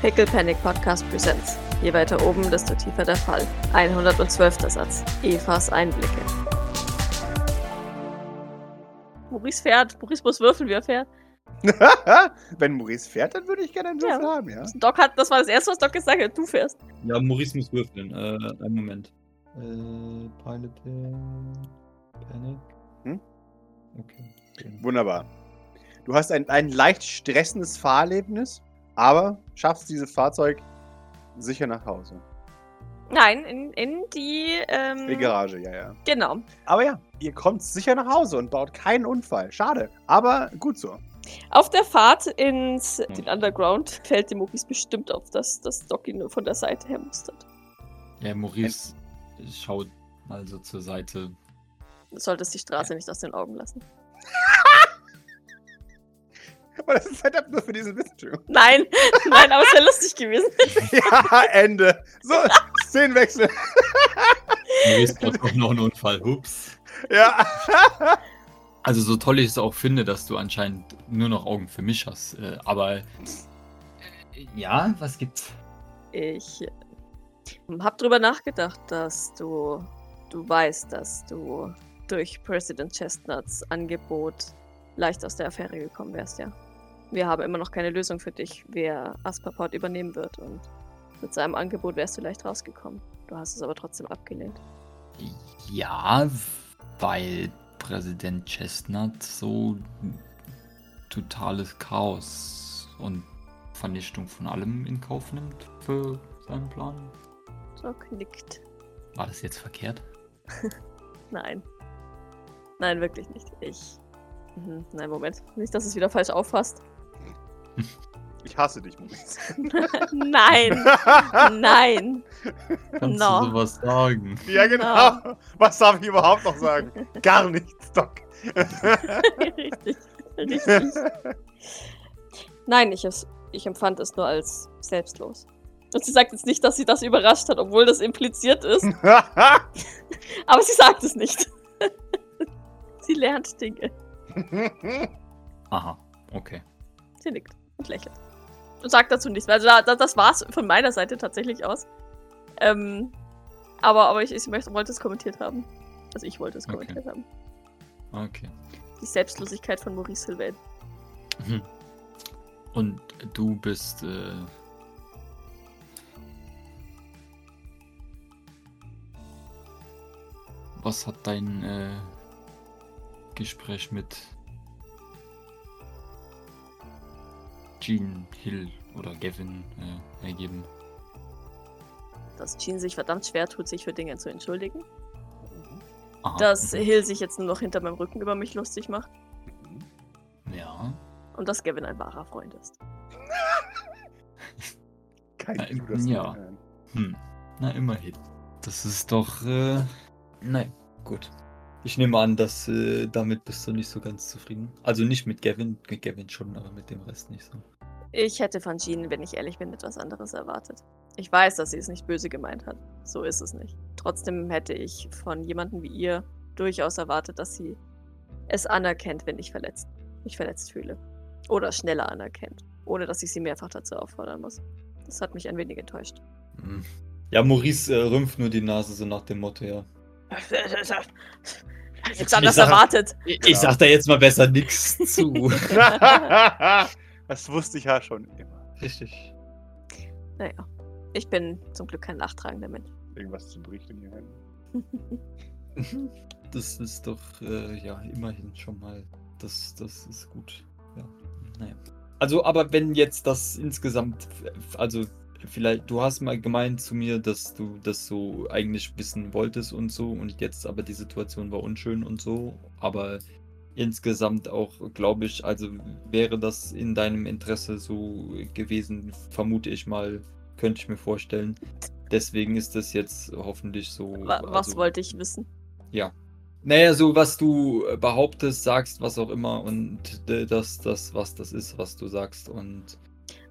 Pickle Panic Podcast Presents. Je weiter oben, desto tiefer der Fall. 112. Satz. Evas Einblicke. Maurice fährt. Maurice muss würfeln, wie er fährt. Wenn Maurice fährt, dann würde ich gerne einen Würfel Ja. haben, ja. Doc hat, das war das erste, was Doc gesagt hat. Du fährst. Ja, Maurice muss würfeln. Äh, einen Moment. Äh, Pilot äh, Panic. Hm? Okay. Wunderbar. Du hast ein, ein leicht stressendes Fahrerlebnis, aber schaffst dieses Fahrzeug sicher nach Hause. Nein, in, in die. Ähm, Die Garage, ja, ja. Genau. Aber ja, ihr kommt sicher nach Hause und baut keinen Unfall. Schade, aber gut so. Auf der Fahrt ins den Underground fällt dem Maurice bestimmt auf, dass das Doc ihn nur von der Seite her mustert. Ja, Maurice schaut mal so zur Seite. Du solltest die Straße nicht aus den Augen lassen. Aber das ist halt nur für diesen Witz. Nein, nein, aber es wäre lustig gewesen. Ja, Ende. So, Szenenwechsel. Braucht auch noch einen Unfall. Ups. Ja. Also so toll ich es auch finde, dass du anscheinend nur noch Augen für mich hast. Äh, aber äh, ja, was gibt's? Ich habe drüber nachgedacht, dass du, du weißt, dass du durch President Chestnuts Angebot leicht aus der Affäre gekommen wärst, ja. Wir haben immer noch keine Lösung für dich, wer Asperport übernehmen wird und mit seinem Angebot wärst du leicht rausgekommen. Du hast es aber trotzdem abgelehnt. Ja, weil Präsident Chestnut so totales Chaos und Vernichtung von allem in Kauf nimmt für seinen Plan. Doc nickt. War das jetzt verkehrt? Nein. Nein, wirklich nicht. Ich. Mhm. Nein, Moment. Nicht, dass es wieder falsch auffasst. Ich hasse dich, Maurice. Nein! Nein! Kannst No. du sowas sagen? Ja, genau. Was darf ich überhaupt noch sagen? Gar nichts, Doc. richtig. Richtig. Nein, ich, es, ich empfand es nur als selbstlos. Und sie sagt jetzt nicht, dass sie das überrascht hat, obwohl das impliziert ist. Aber sie sagt es nicht. sie lernt Dinge. Aha, okay. Sie nickt und lächelt. Und sagt dazu nichts. Also da, da, das war's von meiner Seite tatsächlich aus. Ähm, aber aber ich, ich möchte, wollte es kommentiert haben. Also ich wollte es Okay. kommentiert haben. Okay. Die Selbstlosigkeit von Maurice Sylvain. Mhm. Und du bist äh, Was hat dein äh, Gespräch mit Jean Hill oder Gavin äh, ergeben? Dass Jean sich verdammt schwer tut, sich für Dinge zu entschuldigen. Aha, Dass mhm. Hill sich jetzt nur noch hinter meinem Rücken über mich lustig macht. Ja. Und dass Gavin ein wahrer Freund ist. Kein Ja, gutes ja. Hm. Na, immerhin. Das ist doch. Äh, nein, gut. Ich nehme an, dass äh, damit bist du nicht so ganz zufrieden. Also nicht mit Gavin, mit Gavin schon, aber mit dem Rest nicht so. Ich hätte von Jean, wenn ich ehrlich bin, etwas anderes erwartet. Ich weiß, dass sie es nicht böse gemeint hat. So ist es nicht. Trotzdem hätte ich von jemandem wie ihr durchaus erwartet, dass sie es anerkennt, wenn ich verletzt, mich verletzt fühle. Oder schneller anerkennt. Ohne dass ich sie mehrfach dazu auffordern muss. Das hat mich ein wenig enttäuscht. Hm. Ja, Maurice äh, rümpft nur die Nase so nach dem Motto, ja. Nichts anders sag- erwartet. Ich, Genau. sag da jetzt mal besser nichts zu. das wusste ich ja schon immer. Richtig. Naja, ich bin zum Glück kein nachtragender Mensch. Irgendwas zum Berichten hier. Händen. Das ist doch, äh, ja, immerhin schon mal. Das, das ist gut. Ja, naja. Also, aber wenn jetzt das insgesamt, also vielleicht, du hast mal gemeint zu mir, dass du das so eigentlich wissen wolltest und so und jetzt aber die Situation war unschön und so, aber insgesamt auch, glaube ich, also wäre das in deinem Interesse so gewesen, vermute ich mal, könnte ich mir vorstellen. Deswegen ist das jetzt hoffentlich so. Wa was also- wollte ich wissen? ja. Naja, so was du behauptest, sagst, was auch immer und das, das, was das ist, was du sagst und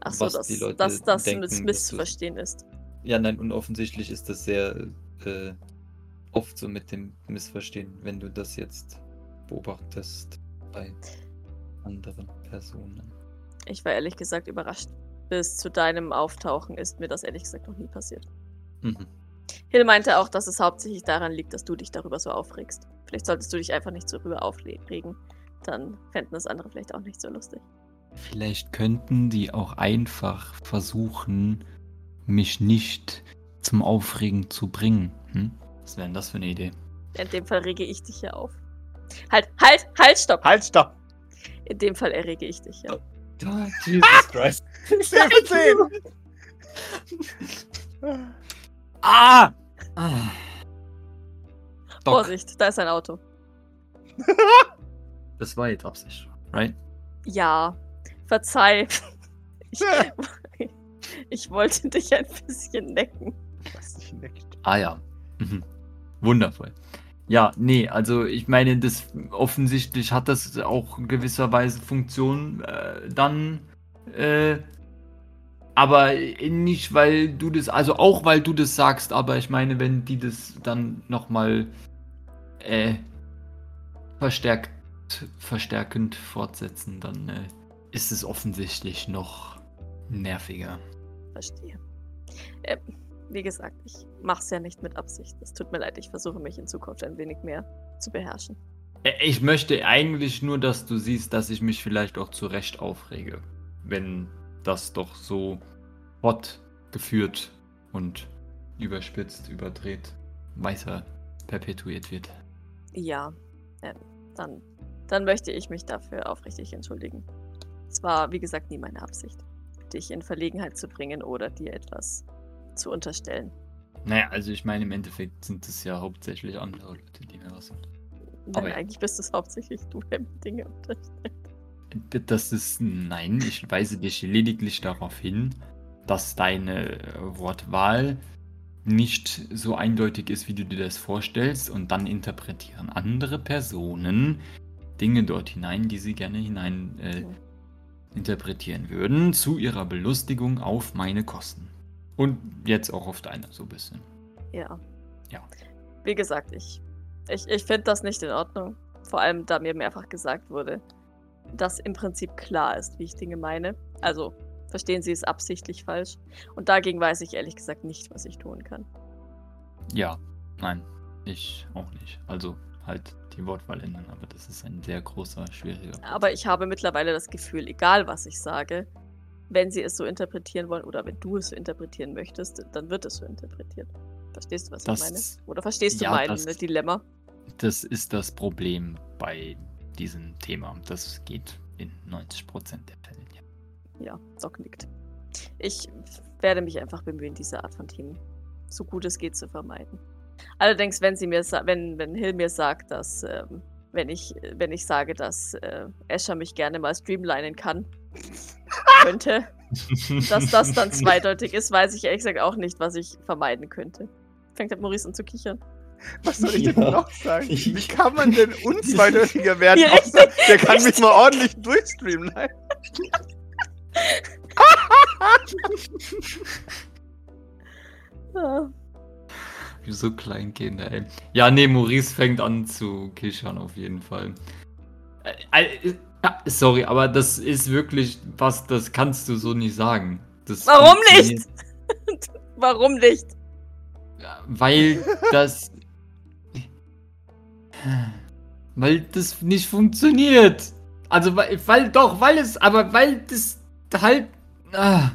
Ach so, was dass die Leute dass das denken, miss dass missverstehen ist. ja, nein, und offensichtlich ist das sehr äh, oft so mit dem Missverstehen, wenn du das jetzt beobachtest bei anderen Personen. Ich war ehrlich gesagt überrascht. bis zu deinem Auftauchen ist mir das ehrlich gesagt noch nie passiert. Mhm. Hill meinte auch, dass es hauptsächlich daran liegt, dass du dich darüber so aufregst. Vielleicht solltest du dich einfach nicht so darüber aufregen. Dann fänden das andere vielleicht auch nicht so lustig. Vielleicht könnten die auch einfach versuchen, mich nicht zum Aufregen zu bringen. Hm? Was wäre denn das für eine Idee? In dem Fall rege ich dich ja auf. Halt, halt, halt, stopp! Halt, stopp! In dem Fall errege ich dich ja. Oh, Jesus Christ. 10 von 10! Ah! ah. Doc, Vorsicht, da ist ein Auto. das war jetzt Absicht, right? Ja, verzeih. Ich, ich wollte dich ein bisschen necken. Was dich neckt. Ah ja. Mhm. Wundervoll. Ja, nee, also ich meine, das offensichtlich hat das auch in gewisser Weise Funktion äh, dann, äh, aber nicht, weil du das, also auch weil du das sagst, aber ich meine, wenn die das dann nochmal äh, verstärkt, verstärkend fortsetzen, dann äh, ist es offensichtlich noch nerviger. Verstehe. Äh, wie gesagt, ich mach's ja nicht mit Absicht. Es tut mir leid, ich versuche mich in Zukunft ein wenig mehr zu beherrschen. Ich möchte eigentlich nur, dass du siehst, dass ich mich vielleicht auch zu Recht aufrege, wenn das doch so hot geführt und überspitzt, überdreht, weiter perpetuiert wird. Ja, äh, dann, dann möchte ich mich dafür aufrichtig entschuldigen. Es war, wie gesagt, nie meine Absicht, dich in Verlegenheit zu bringen oder dir etwas zu unterstellen. Naja, also ich meine, im Endeffekt sind es ja hauptsächlich andere Leute, die mir was sagen. Nein, ja. eigentlich bist es hauptsächlich du, der mir Dinge unterstellt. Das ist, nein, ich weise dich lediglich darauf hin, dass deine Wortwahl nicht so eindeutig ist, wie du dir das vorstellst, und dann interpretieren andere Personen Dinge dort hinein, die sie gerne hinein äh, Mhm. Interpretieren würden, zu ihrer Belustigung auf meine Kosten. Und jetzt auch auf deine, so ein bisschen. Ja. Ja. Wie gesagt, ich, ich, ich finde das nicht in Ordnung. Vor allem, da mir mehrfach gesagt wurde, dass im Prinzip klar ist, wie ich Dinge meine. Also, verstehen Sie es absichtlich falsch. Und dagegen weiß ich ehrlich gesagt nicht, was ich tun kann. Ja, nein, ich auch nicht. Also halt die Wortwahl ändern, aber das ist ein sehr großer, schwieriger. Aber ich habe mittlerweile das Gefühl, egal was ich sage, wenn Sie es so interpretieren wollen oder wenn du es so interpretieren möchtest, dann wird es so interpretiert. Verstehst du, was Das- ich meine? Oder verstehst du ja, mein das- Dilemma? Das ist das Problem bei diesem Thema. Das geht in 90% der Fälle. Ja. Ja, Doc nickt. Ich werde mich einfach bemühen, diese Art von Themen so gut es geht zu vermeiden. Allerdings, wenn sie mir sa- wenn, wenn Hill mir sagt, dass ähm, wenn ich, wenn ich sage, dass äh, Escher mich gerne mal streamlinen kann, könnte, dass das dann zweideutig ist, weiß ich ehrlich gesagt auch nicht, was ich vermeiden könnte. Fängt halt Maurice an zu kichern. Was soll ich denn Ja. noch sagen? Wie kann man denn unzweideutiger werden? Ja, außer der kann mich mal ordentlich durchstreamen. Nein. So Kleinkinder, ey. Ja, nee, Maurice fängt an zu kichern auf jeden Fall. Äh, äh, ja, sorry, aber das ist wirklich was, das kannst du so nicht sagen. Das Warum nicht? Warum nicht? Weil das. Weil das nicht funktioniert. Also, weil, weil doch, weil es, aber weil das halt. Ah.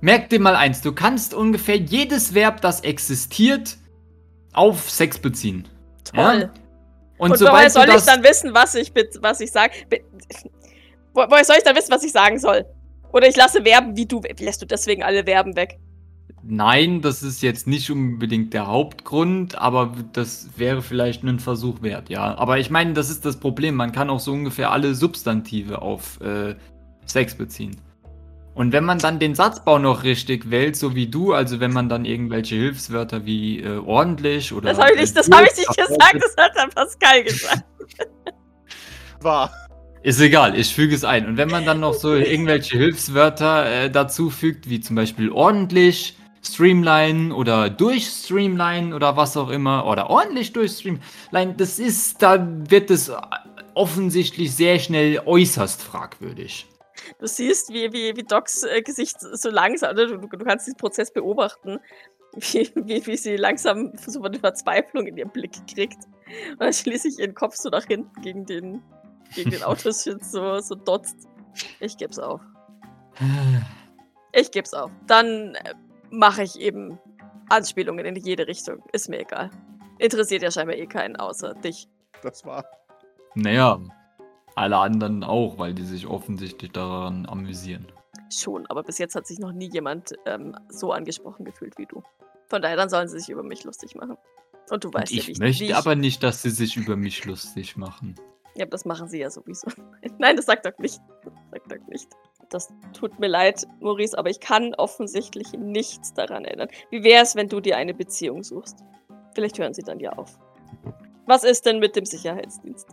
Merk dir mal eins: Du kannst ungefähr jedes Verb, das existiert, auf Sex beziehen. Toll. Ja? Und, Und, woher soll ich dann wissen, was ich, was ich sage? Wo, woher soll ich dann wissen, was ich sagen soll? Oder ich lasse Verben wie du. Lässt du deswegen alle Verben weg? Nein, das ist jetzt nicht unbedingt der Hauptgrund, aber das wäre vielleicht ein Versuch wert, ja. Aber ich meine, das ist das Problem. Man kann auch so ungefähr alle Substantive auf äh, Sex beziehen. Und wenn man dann den Satzbau noch richtig wählt, so wie du, also wenn man dann irgendwelche Hilfswörter wie äh, ordentlich oder. Das habe ich nicht, das hab ich nicht gesagt, das hat der Pascal gesagt. War. Ist egal, ich füge es ein. Und wenn man dann noch so irgendwelche Hilfswörter äh, dazu fügt, wie zum Beispiel ordentlich, Streamline oder durchstreamline oder was auch immer, oder ordentlich durchstreamline, das ist, da wird es offensichtlich sehr schnell äußerst fragwürdig. Du siehst, wie, wie, wie Docs äh, Gesicht so langsam, oder? Du, du kannst diesen Prozess beobachten, wie, wie, wie sie langsam so eine Verzweiflung in ihren Blick kriegt. Und dann schließlich ihren Kopf so nach hinten gegen den, gegen den Autoschutz so, so dotzt. Ich geb's auf. Ich geb's auf. Dann äh, mache ich eben Anspielungen in jede Richtung. Ist mir egal. Interessiert ja scheinbar eh keinen außer dich. Das war. Naja, alle anderen auch, weil die sich offensichtlich daran amüsieren. Schon, aber bis jetzt hat sich noch nie jemand ähm, so angesprochen gefühlt wie du. Von daher, dann sollen sie sich über mich lustig machen. Und du weißt Und ja, ich wie ich, möchte ich, aber nicht, dass sie sich über mich lustig machen. Ja, das machen sie ja sowieso. Nein, das sagt Doc nicht. Das sagt Doc nicht. Das tut mir leid, Maurice, aber ich kann offensichtlich nichts daran ändern. Wie wäre es, wenn du dir eine Beziehung suchst? Vielleicht hören sie dann ja auf. Was ist denn mit dem Sicherheitsdienst?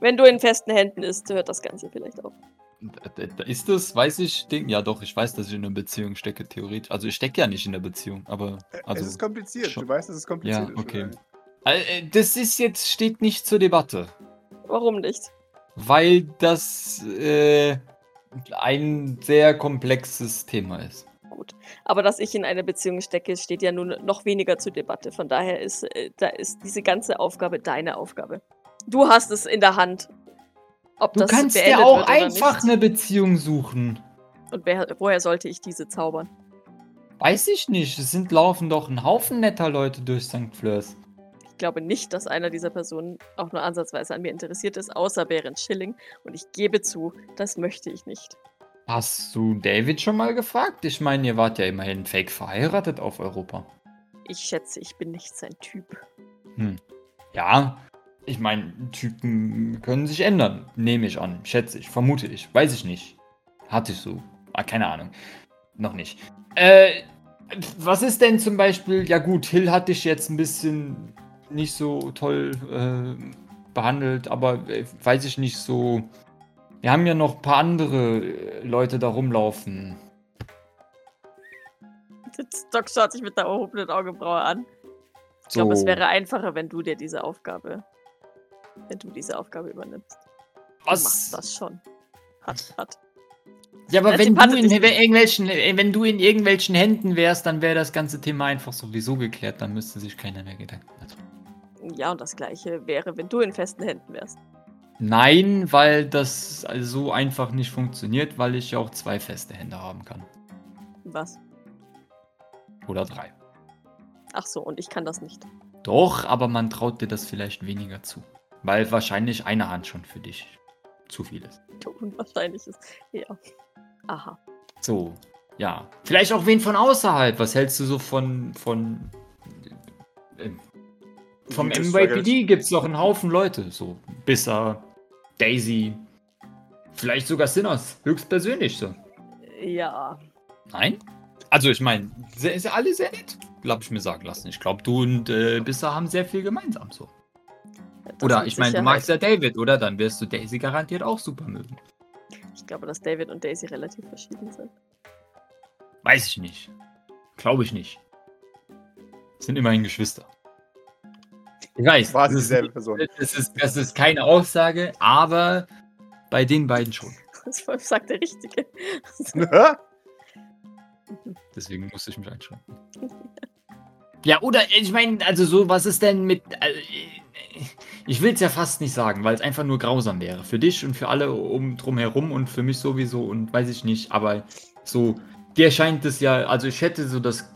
Wenn du in festen Händen ist, hört das Ganze vielleicht auf. Ist das, weiß ich, Ding? Ja, doch, ich weiß, dass ich in einer Beziehung stecke, theoretisch. Also, ich stecke ja nicht in der Beziehung, aber. Also, es ist kompliziert. schon- Du weißt, dass es kompliziert Ja, ist. okay. Äh, äh, das ist jetzt, steht nicht zur Debatte. Warum nicht? Weil das äh, ein sehr komplexes Thema ist. Gut. Aber dass ich in einer Beziehung stecke, steht ja nun noch weniger zur Debatte. Von daher ist, äh, da ist diese ganze Aufgabe deine Aufgabe. Du hast es in der Hand. Ob Du das kannst dir beendet auch einfach nicht. eine Beziehung suchen. Und wer, woher sollte ich diese zaubern? Weiß ich nicht. Es sind laufen doch ein Haufen netter Leute durch St. Fleurs. Ich glaube nicht, dass einer dieser Personen auch nur ansatzweise an mir interessiert ist, außer Berend Schilling. Und ich gebe zu, das möchte ich nicht. Hast du David schon mal gefragt? Ich meine, ihr wart ja immerhin fake verheiratet auf Europa. Ich schätze, ich bin nicht sein Typ. Ja, ich meine, Typen können sich ändern. Nehme ich an, schätze ich, vermute ich, weiß ich nicht. Hatte ich so. Ah, keine Ahnung. Noch nicht. Äh, was ist denn zum Beispiel, ja gut, Hill hat dich jetzt ein bisschen nicht so toll äh, behandelt, aber äh, weiß ich nicht so. Wir haben ja noch ein paar andere äh, Leute da rumlaufen. Doc schaut sich mit der erhobenen Augenbraue an. Ich So. glaube, es wäre einfacher, wenn du dir diese Aufgabe, wenn du diese Aufgabe übernimmst. Du Was? machst das schon. Hat, hat. Ja, aber wenn du, in irgendwelchen, äh, wenn du in irgendwelchen Händen wärst, dann wäre das ganze Thema einfach sowieso geklärt. Dann müsste sich keiner mehr Gedanken machen. Ja, und das gleiche wäre, wenn du in festen Händen wärst. Nein, weil das so einfach nicht funktioniert, weil ich ja auch zwei feste Hände haben kann. Was? Oder drei. Ach so, und ich kann das nicht. Doch, aber man traut dir das vielleicht weniger zu. Weil wahrscheinlich eine Hand schon für dich zu viel ist. Unwahrscheinlich ist. Ja. Aha. So, ja. Vielleicht auch wen von außerhalb. Was hältst du so von. von äh, vom Gutes MYPD gibt es doch einen Haufen Leute. So, Bisser, Daisy, vielleicht sogar Sinners. Höchstpersönlich so. Ja. Nein? Also, ich meine, ja alle sehr nett. Glaube ich mir sagen lassen. Ich glaube, du und äh, Bisser haben sehr viel gemeinsam so. Das Oder ich meine, du magst ja David, oder? Dann wirst du Daisy garantiert auch super mögen. Ich glaube, dass David und Daisy relativ verschieden sind. Weiß ich nicht. Glaube ich nicht. Sind immerhin Geschwister. Ich weiß. War es das ist- dieselbe Person. Das ist, das ist keine Aussage, aber bei den beiden schon. Das sagt der Richtige. Deswegen musste ich mich einschränken. Ja, oder ich meine, also so, was ist denn mit. äh, ich will es ja fast nicht sagen, weil es einfach nur grausam wäre. Für dich und für alle um drum herum und für mich sowieso und weiß ich nicht, aber so, dir scheint es ja, also ich hätte so das,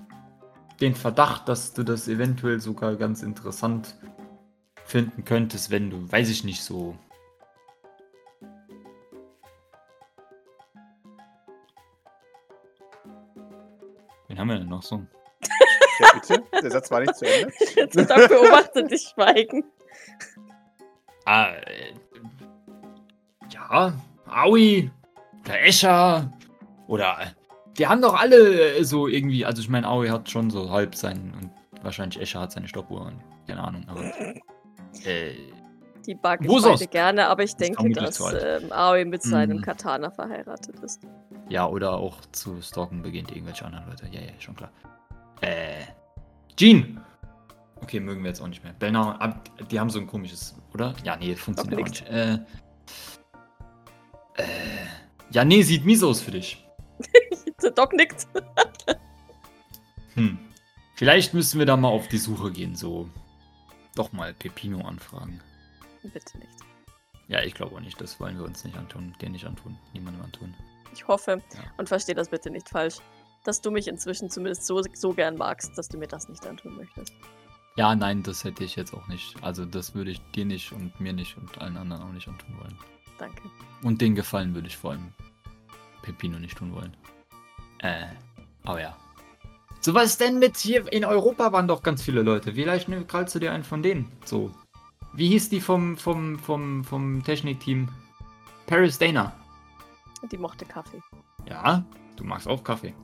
den Verdacht, dass du das eventuell sogar ganz interessant finden könntest, wenn du, weiß ich nicht, so. Wen haben wir denn noch so? Ja, bitte? Der Satz war nicht zu Ende. Jetzt beobachtet dich schweigen. Ah, äh, ja, Aui, der Escher oder äh, die haben doch alle äh, so irgendwie, also ich meine, Aui hat schon so halb sein und wahrscheinlich Escher hat seine Stoppuhr und keine Ahnung, aber äh, Die ich Wo beide sonst? gerne, aber ich Ist denke, dass ähm, Aoi mit seinem Mhm. Katana verheiratet ist. ja, oder auch zu stalken beginnt irgendwelche anderen Leute. Ja, ja, schon klar. Äh, Jean! Okay, mögen wir jetzt auch nicht mehr. Belnau, ab- die haben so ein komisches, oder? Ja, nee, funktioniert auch nicht. Äh, äh, Ja, nee, sieht mies aus für dich. Der Doc nickt. Hm. Vielleicht müssen wir da mal auf die Suche gehen, so. Doch mal Pepino anfragen. Bitte nicht. Ja, ich glaube auch nicht. Das wollen wir uns nicht antun. Dir nicht antun. Niemandem antun. Ich hoffe Ja. und verstehe das bitte nicht falsch, dass du mich inzwischen zumindest so, so gern magst, dass du mir das nicht antun möchtest. Ja, nein, das hätte ich jetzt auch nicht. Also, das würde ich dir nicht und mir nicht und allen anderen auch nicht antun wollen. Danke. Und den Gefallen würde ich vor allem Pepino nicht tun wollen. Äh, aber ja. So was denn mit hier in Europa waren doch ganz viele Leute. Vielleicht ne, krallst du dir einen von denen. So. Wie hieß die vom, vom, vom, vom Technikteam? Paris Dana. Die mochte Kaffee. Ja, du magst auch Kaffee.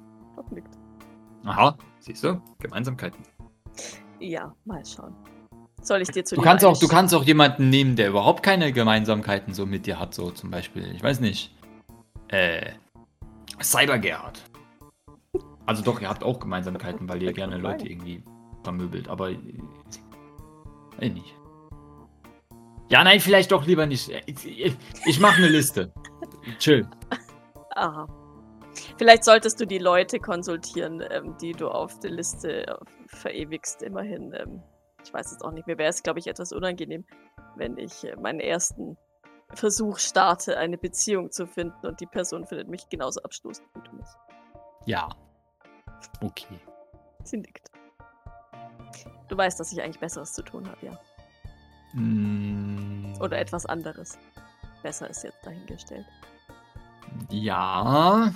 Nickt. Aha, siehst du? Gemeinsamkeiten. Ja, mal schauen. Soll ich dir zu Du kannst auch, du kannst auch jemanden nehmen, der überhaupt keine Gemeinsamkeiten so mit dir hat, so zum Beispiel, ich weiß nicht, äh, Cyber Gerhard. Also doch, ihr habt auch Gemeinsamkeiten, weil ihr gerne Leute irgendwie vermöbelt, aber äh, weiß nicht. Ja, nein, vielleicht doch lieber nicht. Ich, ich, ich mache eine Liste. Chill. Aha. Vielleicht solltest du die Leute konsultieren, ähm, die du auf der Liste äh, verewigst. Immerhin, ähm, ich weiß es auch nicht, mir wäre es, glaube ich, etwas unangenehm, wenn ich äh, meinen ersten Versuch starte, eine Beziehung zu finden und die Person findet mich genauso abstoßend wie du mich. Ja. Okay. Sie nickt. Du weißt, dass ich eigentlich Besseres zu tun habe, ja. Mm, Oder etwas anderes. Besser ist jetzt dahingestellt. Ja.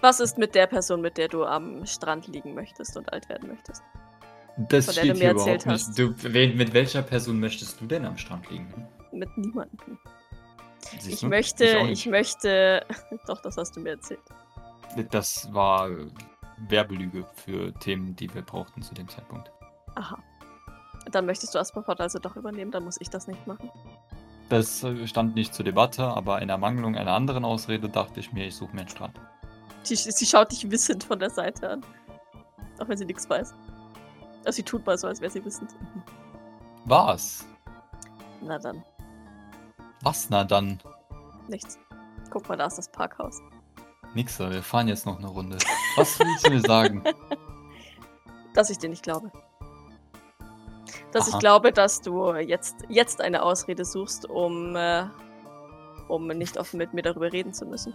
Was ist mit der Person, mit der du am Strand liegen möchtest und alt werden möchtest? Das Von der du steht mir hier erzählt überhaupt nicht. Du, mit welcher Person möchtest du denn am Strand liegen? Mit niemandem. Ich möchte, ich, nicht. möchte. Doch, das hast du mir erzählt. Das war Werbelüge für Themen, die wir brauchten zu dem Zeitpunkt. Aha. Dann möchtest du Asperport also doch übernehmen, dann muss ich das nicht machen. Das stand nicht zur Debatte, aber in Ermangelung einer anderen Ausrede dachte ich mir, ich suche mir einen Strand. Sie, sie schaut dich wissend von der Seite an. Auch wenn sie nichts weiß. Also sie tut mal so, als wäre sie wissend. Was? Na dann, Was na dann? nichts. Guck mal, da ist das Parkhaus. Nixer, wir fahren jetzt noch eine Runde. Was willst du mir sagen? Dass ich dir nicht glaube. Dass ich Aha. glaube, dass du jetzt, jetzt eine Ausrede suchst, um, äh, um nicht offen mit mir darüber reden zu müssen.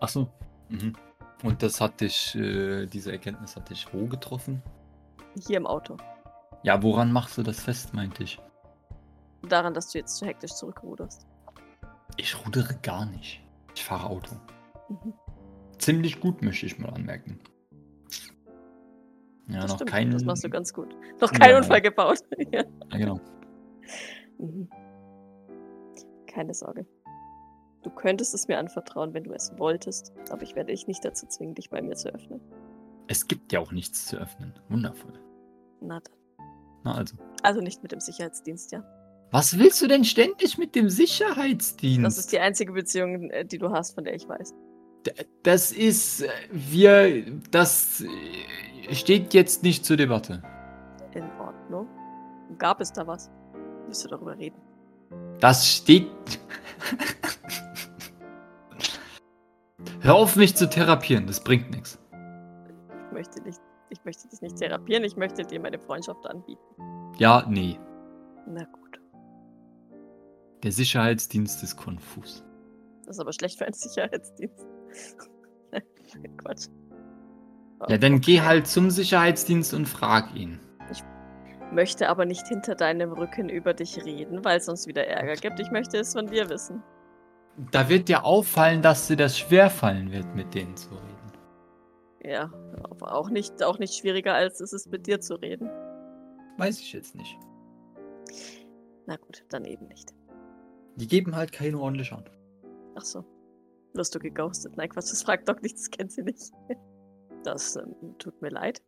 Achso. Mhm. Und das hat dich, äh, diese Erkenntnis hat dich wo getroffen? Hier im Auto. Ja, woran machst du das fest, meinte ich? Daran, dass du jetzt zu hektisch zurückruderst. Ich rudere gar nicht. Ich fahre Auto. Mhm. Ziemlich gut, möchte ich mal anmerken. Ja, das noch stimmt, kein. das machst du ganz gut. Noch keinen Ja. Unfall gebaut. ja. Ja, genau. Mhm. Keine Sorge. Du könntest es mir anvertrauen, wenn du es wolltest, aber ich werde dich nicht dazu zwingen, dich bei mir zu öffnen. Es gibt ja auch nichts zu öffnen. Wundervoll. Na dann. Na also. Also nicht mit dem Sicherheitsdienst, ja. Was willst du denn ständig mit dem Sicherheitsdienst? Das ist die einzige Beziehung, äh, die du hast, von der ich weiß. Das ist. äh, Wir. Das äh, steht jetzt nicht zur Debatte. In Ordnung. Gab es da was? Willst du darüber reden? Das steht. Hör auf, mich zu therapieren. Das bringt nichts. Ich möchte nicht. Ich möchte dich nicht therapieren, ich möchte dir meine Freundschaft anbieten. Ja, nee. Na gut. Der Sicherheitsdienst ist konfus. Das ist aber schlecht für einen Sicherheitsdienst. Quatsch. Ja, dann geh halt zum Sicherheitsdienst und frag ihn. Möchte aber nicht hinter deinem Rücken über dich reden, weil es sonst wieder Ärger gibt. Ich möchte es von dir wissen. Da wird dir auffallen, dass dir das schwerfallen wird, mit denen zu reden. Ja, aber auch nicht, auch nicht schwieriger, als es ist, mit dir zu reden. Weiß ich jetzt nicht. Na gut, dann eben nicht. Die geben halt keine ordentliche Antwort. Ach so. Wirst du geghostet? Nein, Quatsch, das fragt doch nicht, das kennt sie nicht. Das ähm, tut mir leid.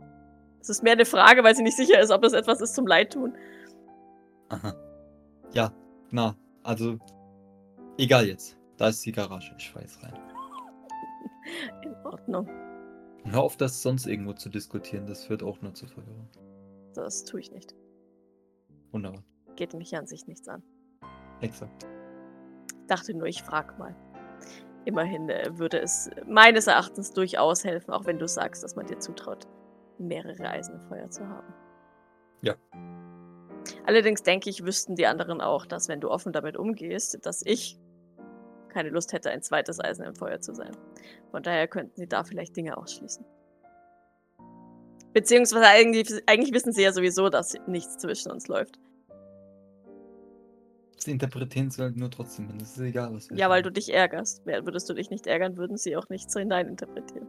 Es ist mehr eine Frage, weil sie nicht sicher ist, ob es etwas ist zum Leidtun. Aha. Ja, na, also. Egal jetzt. Da ist die Garage. Ich fahr jetzt rein. In Ordnung. Hör auf, das sonst irgendwo zu diskutieren. Das führt auch nur zu Verwirrung. Das tue ich nicht. Wunderbar. Geht mich an sich nichts an. Exakt. Dachte nur, ich frag mal. immerhin äh, würde es meines Erachtens durchaus helfen, auch wenn du sagst, dass man dir zutraut, mehrere Eisen im Feuer zu haben. Ja. Allerdings denke ich, wüssten die anderen auch, dass wenn du offen damit umgehst, dass ich keine Lust hätte, ein zweites Eisen im Feuer zu sein. Von daher könnten sie da vielleicht Dinge ausschließen. Beziehungsweise eigentlich, eigentlich wissen sie ja sowieso, dass nichts zwischen uns läuft. Sie interpretieren sie halt nur trotzdem, hin. es ist egal, was wir Ja, weil du sagen. dich ärgerst. Würdest du dich nicht ärgern, würden sie auch nicht so hinein interpretieren.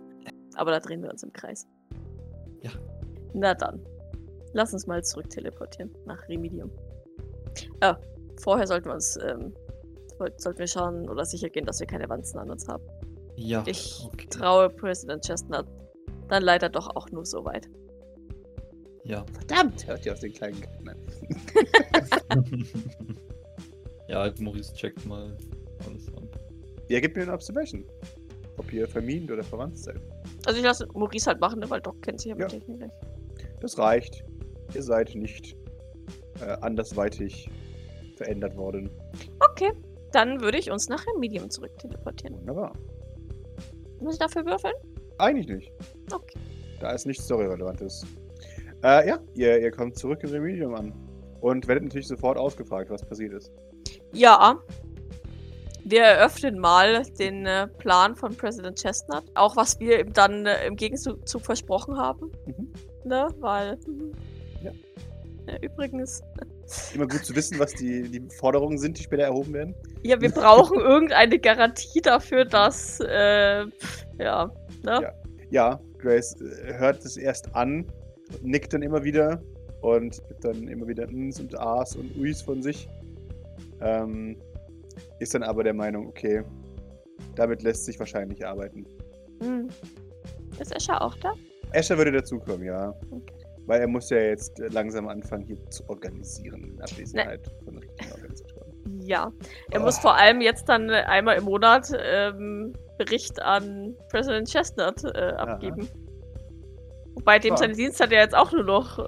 Aber da drehen wir uns im Kreis. Ja. Na dann. Lass uns mal zurück teleportieren nach Remedium. Ah, vorher sollten wir uns, ähm, sollten wir schauen oder sicher gehen, dass wir keine Wanzen an uns haben. Ja, Ich okay. traue President Chestnut dann leider doch auch nur so weit. Ja. Verdammt, hört ihr aus den kleinen Nein. ja, Maurice checkt mal alles an. Ihr gebt mir eine Observation. Ob ihr vermint oder verwandt seid. Also ich lasse Maurice halt machen, ne, weil Doc kennt sich ja mit Ja. Technik nicht. Das reicht. Ihr seid nicht äh, andersweitig verändert worden. Dann würde ich uns nach Remedium zurück teleportieren. Wunderbar. Muss ich dafür würfeln? Eigentlich nicht. Okay. Da ist nichts Story-Relevantes. Äh, ja, ihr, ihr kommt zurück in Remedium an. Und werdet natürlich sofort ausgefragt, was passiert ist. Ja. Wir eröffnen mal den äh, Plan von President Chestnut. Auch was wir ihm dann äh, im Gegenzug versprochen haben. Mhm. Ne? Weil. mhm. Ja. Übrigens. Immer gut zu wissen, was die, die Forderungen sind, die später erhoben werden. Ja, wir brauchen irgendeine Garantie dafür, dass. Äh, ja. Ne? Ja. Ja, Grace äh, hört es erst an, nickt dann immer wieder und gibt dann immer wieder Ns und As und Uis von sich. Ähm, ist dann aber der Meinung, okay, damit lässt sich wahrscheinlich arbeiten. Hm. Ist Escher auch da? Escher würde dazukommen, ja. Okay. Weil er muss ja jetzt äh, langsam anfangen, hier zu organisieren, in Abwesenheit von richtigen Organisationen. Ja. Er Oh. muss vor allem jetzt dann äh, einmal im Monat ähm, Bericht an President Chestnut äh, abgeben. Wobei dem Ja. sein Dienst hat ja jetzt auch nur noch äh,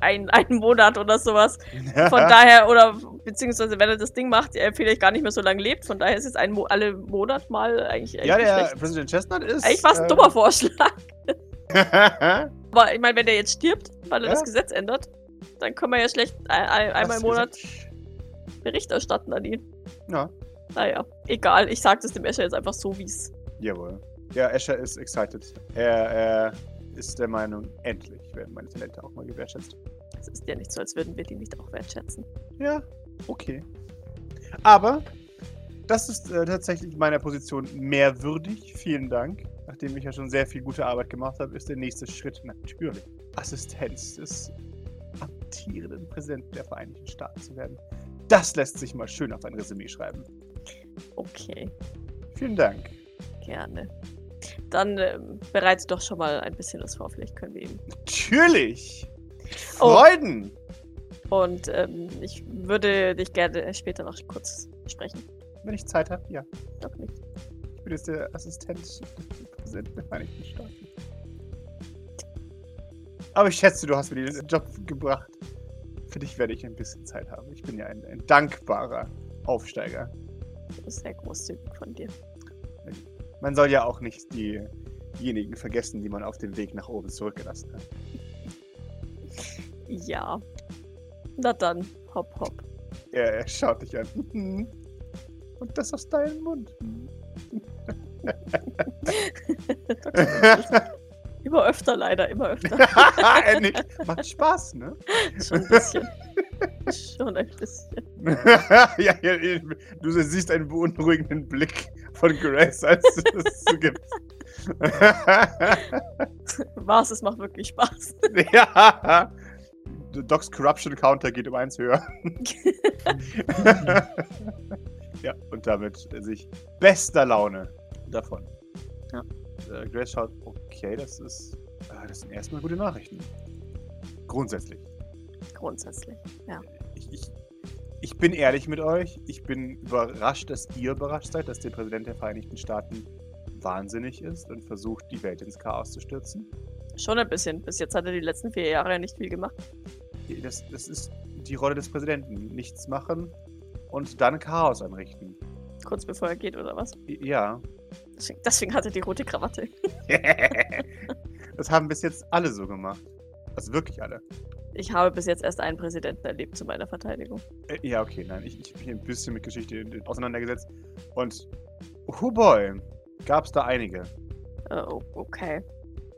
ein, einen Monat oder sowas. Von daher, oder beziehungsweise wenn er das Ding macht, er vielleicht gar nicht mehr so lange lebt. Von daher ist es ein Mo alle Monat mal eigentlich, ja, eigentlich, der schlecht. Präsident Chestnut ist. eigentlich war es ein ähm, dummer Vorschlag. Aber ich meine, wenn der jetzt stirbt, weil er Ja. das Gesetz ändert, dann können wir ja schlecht ein, ein, einmal im Monat Bericht erstatten an ihn. Ja, Naja, egal. Ich sag das dem Escher jetzt einfach so, wie es. jawohl. Ja, Escher ist excited. Er, er ist der Meinung, endlich werden meine Talente auch mal gewertschätzt. Es ist ja nicht so, als würden wir die nicht auch wertschätzen. Ja, okay. Aber das ist äh, tatsächlich meiner Position mehr würdig. Vielen Dank. Nachdem ich ja schon sehr viel gute Arbeit gemacht habe, ist der nächste Schritt natürlich Assistenz des amtierenden Präsidenten der Vereinigten Staaten zu werden. Das lässt sich mal schön auf ein Resümee schreiben. Okay, Vielen Dank. gerne. Dann ähm, bereite doch schon mal ein bisschen was vor. Vielleicht können wir ihm. Natürlich! Oh. Freuden! Und ähm, ich würde dich gerne später noch kurz sprechen. Wenn ich Zeit habe, ja. Doch nicht. Ich bin jetzt der Assistent des Präsidenten der Vereinigten Staaten. Aber ich schätze, du hast mir den Job gebracht. Für dich werde ich ein bisschen Zeit haben. Ich bin ja ein, ein dankbarer Aufsteiger. Das ist sehr großzügig von dir. Man soll ja auch nicht die, diejenigen vergessen, die man auf dem Weg nach oben zurückgelassen hat. Ja. Na dann, hopp, hopp. Er, er schaut dich an. Und das aus deinem Mund. Immer öfter leider, immer öfter. er nickt. Macht Spaß, ne? Schon ein bisschen. Schon ein bisschen. ja, ja, du siehst einen beunruhigenden Blick von Grace, als du das zugibst. Was, es macht wirklich Spaß. ja. Docs Corruption Counter geht um eins höher. ja, und damit sich bester Laune davon. Ja. Äh, Grace schaut, okay, das ist. Äh, das sind erstmal gute Nachrichten. Grundsätzlich. Grundsätzlich. Ich, ich, ich bin ehrlich mit euch. Ich bin überrascht, dass ihr überrascht seid, dass der Präsident der Vereinigten Staaten wahnsinnig ist und versucht, die Welt ins Chaos zu stürzen. Schon ein bisschen. Bis jetzt hat er die letzten vier Jahre ja nicht viel gemacht. Das, das ist die Rolle des Präsidenten. Nichts machen und dann Chaos anrichten. Kurz bevor er geht, oder was? Ja. Deswegen, hat er die rote Krawatte. das haben bis jetzt alle so gemacht. Also wirklich alle. Ich habe bis jetzt erst einen Präsidenten erlebt zu meiner Verteidigung. Äh, ja, okay, nein, ich, ich bin ein bisschen mit Geschichte auseinandergesetzt. Und, oh boy, gab es da einige. Äh, okay.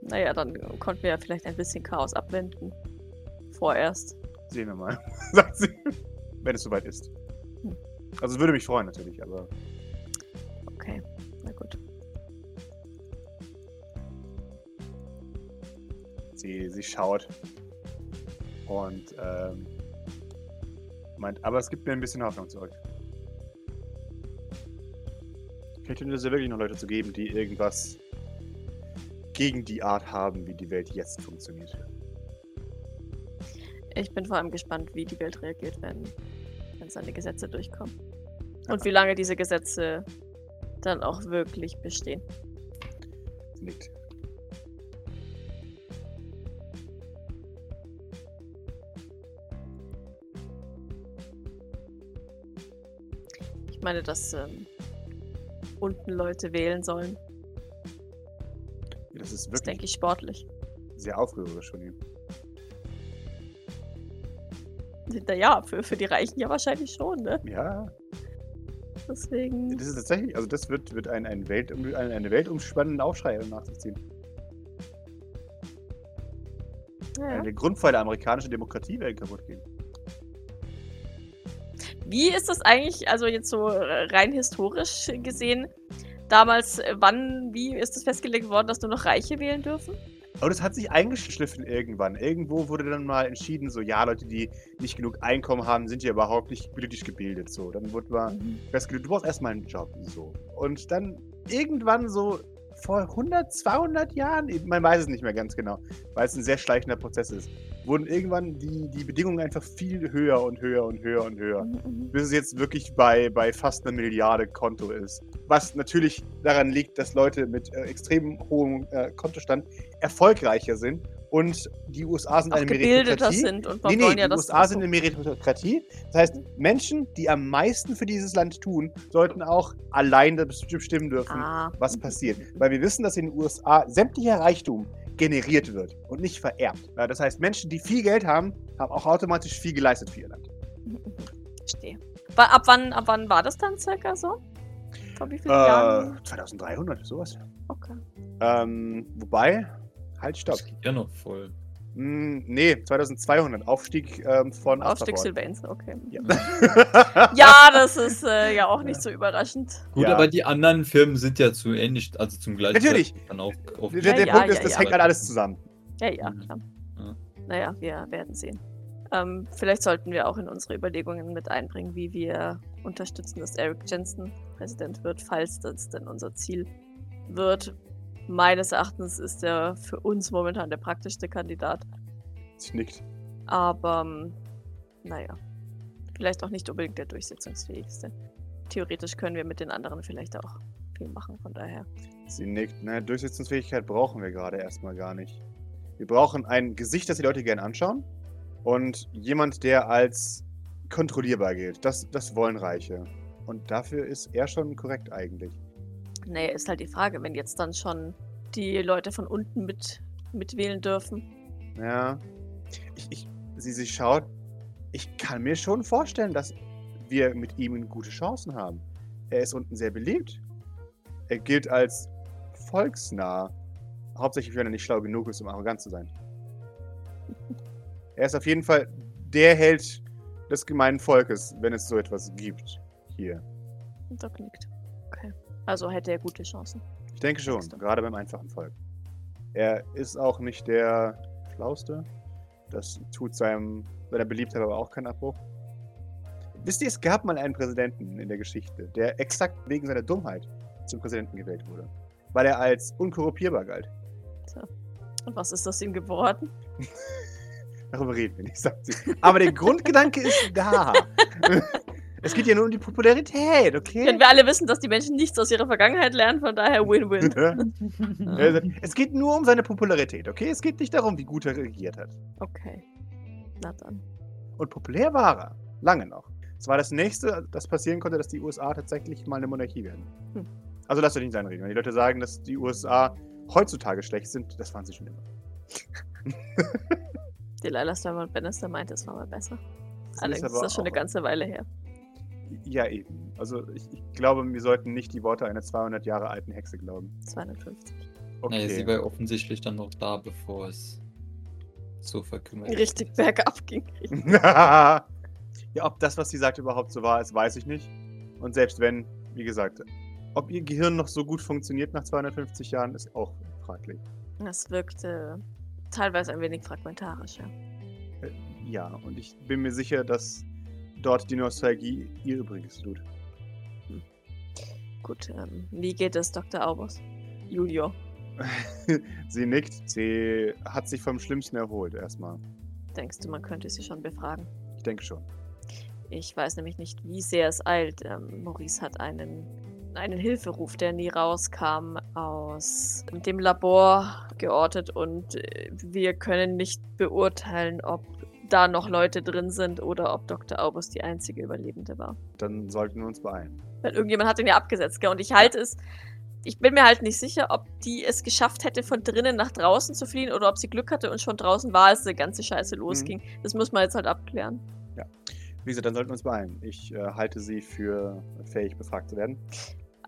Naja, dann konnten wir ja vielleicht ein bisschen Chaos abwenden. Vorerst. Sehen wir mal, sagt sie. Wenn es soweit ist. Hm. Also es würde mich freuen natürlich, aber. Okay, Sie, sie schaut und ähm, meint, aber es gibt mir ein bisschen Hoffnung zurück. Vielleicht könnte es ja wirklich noch Leute zu geben, die irgendwas gegen die Art haben, wie die Welt jetzt funktioniert. Ich bin vor allem gespannt, wie die Welt reagiert, wenn, wenn seine Gesetze durchkommen. Und wie lange diese Gesetze dann auch wirklich bestehen. Nickt. Meine, dass ähm, unten Leute wählen sollen. Das ist Das wirklich denke ich sportlich. sehr aufrührerisch von ihm. Naja, für, für die Reichen ja wahrscheinlich schon, ne? Ja, Deswegen. das ist tatsächlich, also das wird, wird ein, ein Welt, ein, eine weltumspannende Aufschrei nach sich ziehen. Ja. Eine Grundpfeiler amerikanische Demokratie werden kaputt gehen. Wie ist das eigentlich, also jetzt so äh, rein historisch gesehen, damals, äh, wann, wie ist das festgelegt worden, dass nur noch Reiche wählen dürfen? Aber das hat sich eingeschliffen irgendwann. Irgendwo wurde dann mal entschieden, so, ja, Leute, die nicht genug Einkommen haben, sind ja überhaupt nicht politisch gebildet. So, dann wurde mal festgelegt, du brauchst erstmal einen Job. So. Und dann irgendwann so vor 100, 200 Jahren, man weiß es nicht mehr ganz genau, weil es ein sehr schleichender Prozess ist, wurden irgendwann die, die Bedingungen einfach viel höher und höher und höher und höher. Mhm, mhm. bis es jetzt wirklich bei, bei fast einer Milliarde Konto ist. Was natürlich daran liegt, dass Leute mit äh, extrem hohem äh, Kontostand erfolgreicher sind und die USA sind Auch eine Meritokratie. sind und Nee, nee, die ja, dass USA sind eine Meritokratie. Das heißt, Menschen, die am meisten für dieses Land tun, sollten auch alleine bestimmen dürfen, Ah. was passiert. Weil wir wissen, dass in den USA sämtlicher Reichtum generiert wird und nicht vererbt. Das heißt, Menschen, die viel Geld haben, haben auch automatisch viel geleistet für ihr Land. Verstehe. Ab wann, ab wann war das dann circa so? Vor wie vielen Äh, Jahren? 2300, sowas. Okay. Ähm, wobei, halt, stopp. Das geht ja noch voll. Hm, nee, 2200. Aufstieg ähm, von Aufstieg Astraport. Sylvains, okay. Ja. Ja, das ist äh, ja auch nicht so überraschend. Gut, Ja. aber die anderen Firmen sind ja zu ähnlich, also zum gleichen Natürlich. Dann auch auf der der Ja, Punkt ja, ist, das ja, hängt ja. halt alles zusammen. Ja, ja, Mhm. klar. Ja. Naja, wir werden sehen. Ähm, vielleicht sollten wir auch in unsere Überlegungen mit einbringen, wie wir unterstützen, dass Eric Jensen Präsident wird, falls das denn unser Ziel wird. Meines Erachtens ist er für uns momentan der praktischste Kandidat. Sie nickt. Aber ähm, naja, vielleicht auch nicht unbedingt der durchsetzungsfähigste. Theoretisch können wir mit den anderen vielleicht auch viel machen, von daher. Sie nickt. Ne, Durchsetzungsfähigkeit brauchen wir gerade erstmal gar nicht. Wir brauchen ein Gesicht, das die Leute gerne anschauen. Und jemand, der als kontrollierbar gilt. Das, das wollen Reiche. Und dafür ist er schon korrekt eigentlich. Nee, ist halt die Frage, wenn jetzt dann schon die Leute von unten mit mitwählen dürfen. Ja. Ich, ich, sie, sie schaut. Ich kann mir schon vorstellen, dass wir mit ihm gute Chancen haben. Er ist unten sehr beliebt. Er gilt als volksnah. Hauptsächlich, wenn er nicht schlau genug ist, um arrogant zu sein. Er ist auf jeden Fall der Held des gemeinen Volkes, wenn es so etwas gibt. Hier. Und Doc nickt. Okay. Also hätte er gute Chancen. Ich denke schon, gerade beim einfachen Volk. Er ist auch nicht der Schlauste. Das tut seinem, seiner Beliebtheit aber auch keinen Abbruch. Wisst ihr, es gab mal einen Präsidenten in der Geschichte, der exakt wegen seiner Dummheit zum Präsidenten gewählt wurde. Weil er als unkorruptierbar galt. Und was ist aus ihm geworden? Darüber reden wir nicht, sagt sie. Aber der Grundgedanke ist da. es geht ja nur um die Popularität, okay? Denn wir alle wissen, dass die Menschen nichts aus ihrer Vergangenheit lernen, von daher Win-Win. Sagt, es geht nur um seine Popularität, okay? Es geht nicht darum, wie gut er regiert hat. okay. Na dann. Und populär war er. Lange noch. Es war das nächste, das passieren konnte, dass die USA tatsächlich mal eine Monarchie werden. Hm. Also lasst euch nicht reden. Wenn die Leute sagen, dass die USA heutzutage schlecht sind, das waren sie schon immer. Delilah Stormont Bannister meinte, es war mal besser. Das Allerdings ist aber das schon eine ganze Weile her. Ja, eben. Also ich, ich glaube, wir sollten nicht die Worte einer 200 Jahre alten Hexe glauben. 250. Okay. Naja, sie war offensichtlich dann noch da, bevor es so verkümmert ist. Richtig bergab ging. ja, ob das, was sie sagt, überhaupt so war, ist, weiß ich nicht. Und selbst wenn, wie gesagt, ob ihr Gehirn noch so gut funktioniert nach 250 Jahren, ist auch fraglich. Das wirkte teilweise ein wenig fragmentarisch, ja. Äh, Ja, und ich bin mir sicher, dass dort die Nostalgie ihr Übriges tut. Gut, ähm, wie geht es Dr. Aubus? Julio. sie nickt. Sie hat sich vom Schlimmsten erholt, erstmal. Denkst du, man könnte sie schon befragen? Ich denke schon. Ich weiß nämlich nicht, wie sehr es eilt. Ähm, Maurice hat einen, einen Hilferuf, der nie rauskam, aus dem Labor geortet und äh, wir können nicht beurteilen, ob da noch Leute drin sind oder ob Dr. Aubus die einzige Überlebende war. Dann sollten wir uns beeilen. Weil irgendjemand hat ihn ja abgesetzt, gell? Und ich halte es. Ich bin mir halt nicht sicher, ob die es geschafft hätte, von drinnen nach draußen zu fliehen oder ob sie Glück hatte und schon draußen war, als die ganze Scheiße losging. Das muss man jetzt halt abklären. Wie gesagt, dann sollten wir uns beeilen. Ich äh, halte sie für fähig, befragt zu werden.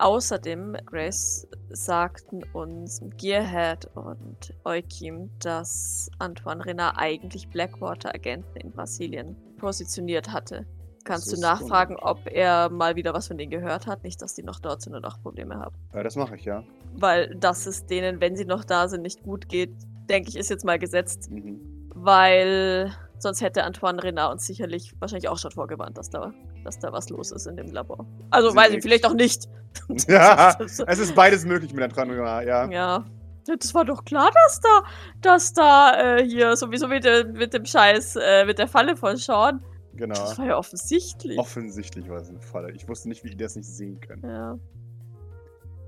Außerdem, Grace, sagten uns Gearhead und Eukim, dass Antoine Renard eigentlich Blackwater-Agenten in Brasilien positioniert hatte. Kannst du nachfragen, ob er mal wieder was von denen gehört hat? Nicht, dass die noch dort sind und auch Probleme haben. Äh, das mache ich, ja. Weil dass es denen, wenn sie noch da sind, nicht gut geht, denke ich, ist jetzt mal gesetzt. Mhm. Weil sonst hätte Antoine Renard uns sicherlich wahrscheinlich auch schon vorgewarnt, dass da, dass da was los ist in dem Labor. Also Sie weiß ich, vielleicht auch nicht. Ja, es ist beides möglich mit Antoine Renard, ja. Ja. Das war doch klar, dass da, dass da äh, hier sowieso mit, dem- mit dem Scheiß, äh, mit der Falle von Sean. Genau. Das war ja offensichtlich. Offensichtlich war es eine Falle. Ich wusste nicht, wie die das nicht sehen können. ja.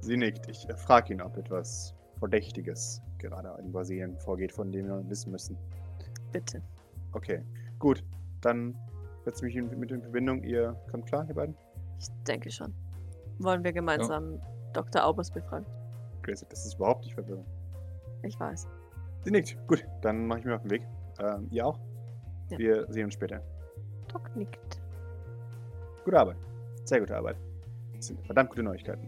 Sie nickt. Ich äh, frage ihn, ob etwas Verdächtiges gerade in Brasilien vorgeht, von dem wir wissen müssen. Bitte. Okay, gut. Dann setze ich mich mit in Verbindung. Ihr kommt klar, ihr beiden? Ich denke schon. Wollen wir gemeinsam Dr. Aubers befragen? Grace, das ist überhaupt nicht verwirrend. Ich weiß. Sie nickt. Gut, dann mache ich mich auf den Weg. Ähm, ihr auch? Ja. Wir sehen uns später. Doc nickt. Gute Arbeit. Sehr gute Arbeit. Das sind verdammt gute Neuigkeiten.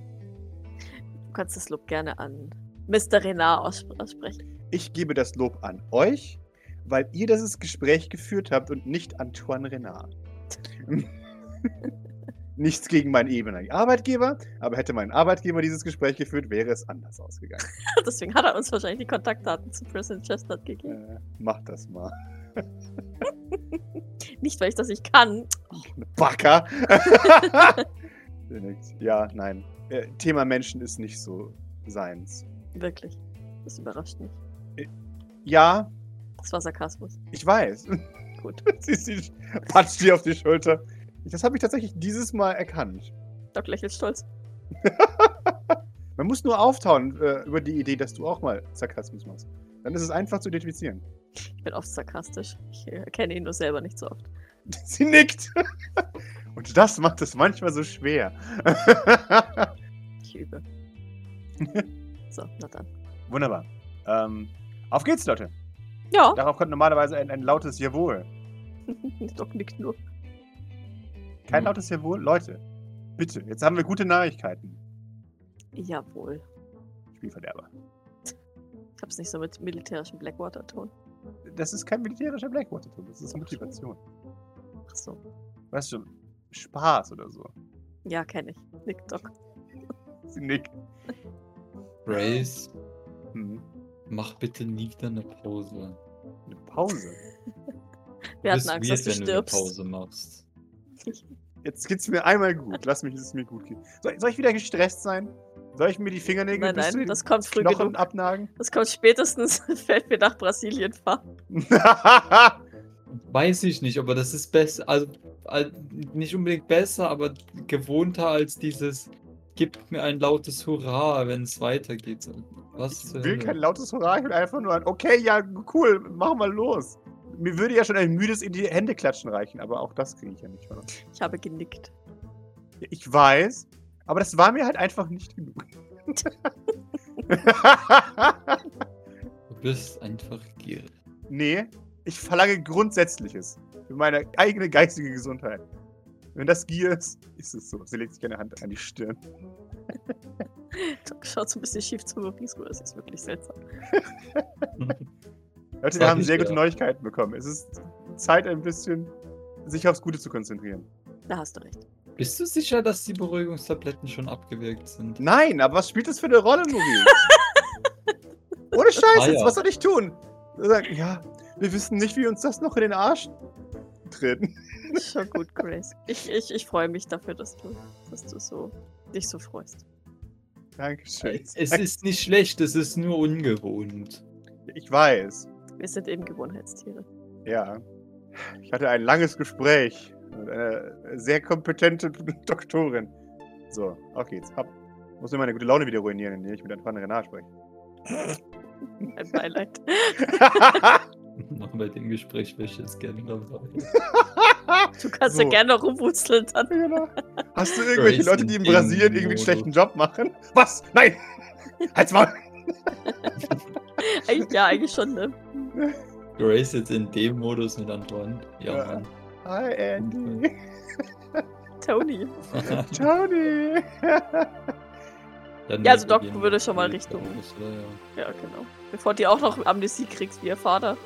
Du kannst das Lob gerne an Mr. Renard aussp aussprechen. Ich gebe das Lob an euch, weil ihr dieses Gespräch geführt habt und nicht Antoine Renard. Nichts gegen meinen ehemaligen Arbeitgeber, aber hätte mein Arbeitgeber dieses Gespräch geführt, wäre es anders ausgegangen. Deswegen hat er uns wahrscheinlich die Kontaktdaten zu President Chestnut gegeben. Äh, macht das mal. Nicht, weil ich das nicht kann. Backer! ja, nein. Äh, Thema Menschen ist nicht so seins. Wirklich. Das überrascht mich. Ja, Das war Sarkasmus. ich weiß. Gut. sie, sie patscht dir auf die Schulter. Das habe ich tatsächlich dieses Mal erkannt. Doc lächelt stolz. Man muss nur auftauen äh, über die Idee, dass du auch mal Sarkasmus machst. Dann ist es einfach zu identifizieren. Ich bin oft sarkastisch. Ich äh, kenne ihn nur selber nicht so oft. Sie nickt. Und das macht es manchmal so schwer. Ich übe. so, na dann. Wunderbar. Ähm, auf geht's, Leute. Ja, Darauf kommt normalerweise ein, ein lautes Jawohl. Doc nickt nur. Kein Hm. lautes Jawohl? Leute, bitte, jetzt haben wir gute Nachrichten. Jawohl. Spielverderber. Ich hab's nicht so mit militärischem Blackwater-Ton. Das ist kein militärischer Blackwater, das ist Motivation. Ach so. Weißt du, Spaß oder so. Ja, kenne ich. Nickt Doc. Sie nickt. Grace, Hm. mach bitte nie wieder eine Pause. Pause. Wir hatten Angst, dass du wenn du eine stirbst. Pause machst. Jetzt geht's mir einmal gut. Lass mich, dass es mir gut geht. Soll, soll ich wieder gestresst sein? Soll ich mir die Fingernägel Nein, bis zu nein, den das kommt früh Knochen genug. abnagen? Das kommt spätestens, wenn wir nach Brasilien fahren. Weiß ich nicht, aber das ist besser, also al- nicht unbedingt besser, aber gewohnter als dieses Gib mir ein lautes Hurra, wenn es weitergeht. Was ich will kein lautes Hurra, ich will einfach nur ein Okay, ja, cool, mach mal los. mir würde ja schon ein müdes in die Hände klatschen reichen, aber auch das kriege ich ja nicht. Uns. Ich habe genickt. Ich weiß, aber das war mir halt einfach nicht genug. Du bist einfach gierig. nee, ich verlange Grundsätzliches. Für meine eigene geistige Gesundheit. Wenn das Gier ist, ist es so. Sie legt sich eine Hand an die Stirn. Schaut so ein bisschen schief zu Risiko. Das ist wirklich seltsam. Leute, wir haben sehr gute Neuigkeiten bekommen. Es ist Zeit, ein bisschen sich aufs Gute zu konzentrieren. Da hast du recht. Bist du sicher, dass die Beruhigungstabletten schon abgewirkt sind? Nein, aber was spielt das für eine Rolle, Maurice? Ohne Scheiß, Ah, jetzt, ja. was soll ich tun? Sagt, ja, wir wissen nicht, wie uns das noch in den Arsch tritt. Ist schon gut, Grace. Ich, ich, ich freue mich dafür, dass du, dass du so, dich so freust. Dankeschön. Es ist nicht schlecht, es ist nur ungewohnt. Ich weiß. Wir sind eben Gewohnheitstiere. Ja. Ich hatte ein langes Gespräch mit einer sehr kompetenten Doktorin. So, okay, jetzt hab, muss mir meine gute Laune wieder ruinieren, indem ich mit Antoine Renard spreche. Ein Beileid. Nach bei dem Gespräch wäre ich jetzt gerne dabei. Du kannst So. ja gerne rumwutzeln dann. Genau. Hast du irgendwelche Grace Leute, die in Brasilien dem irgendwie einen schlechten Job machen? Was? Nein! Halt's mal! Ja, eigentlich schon, ne? Grace jetzt in dem Modus mit Antoine. Ja, Ja. Mann. Hi, Andy. Tony. Tony. Ja, also Doc würde schon mal Richtung- Aus, ja, ja. Ja, genau. Bevor du auch noch Amnesie kriegst wie ihr Vater.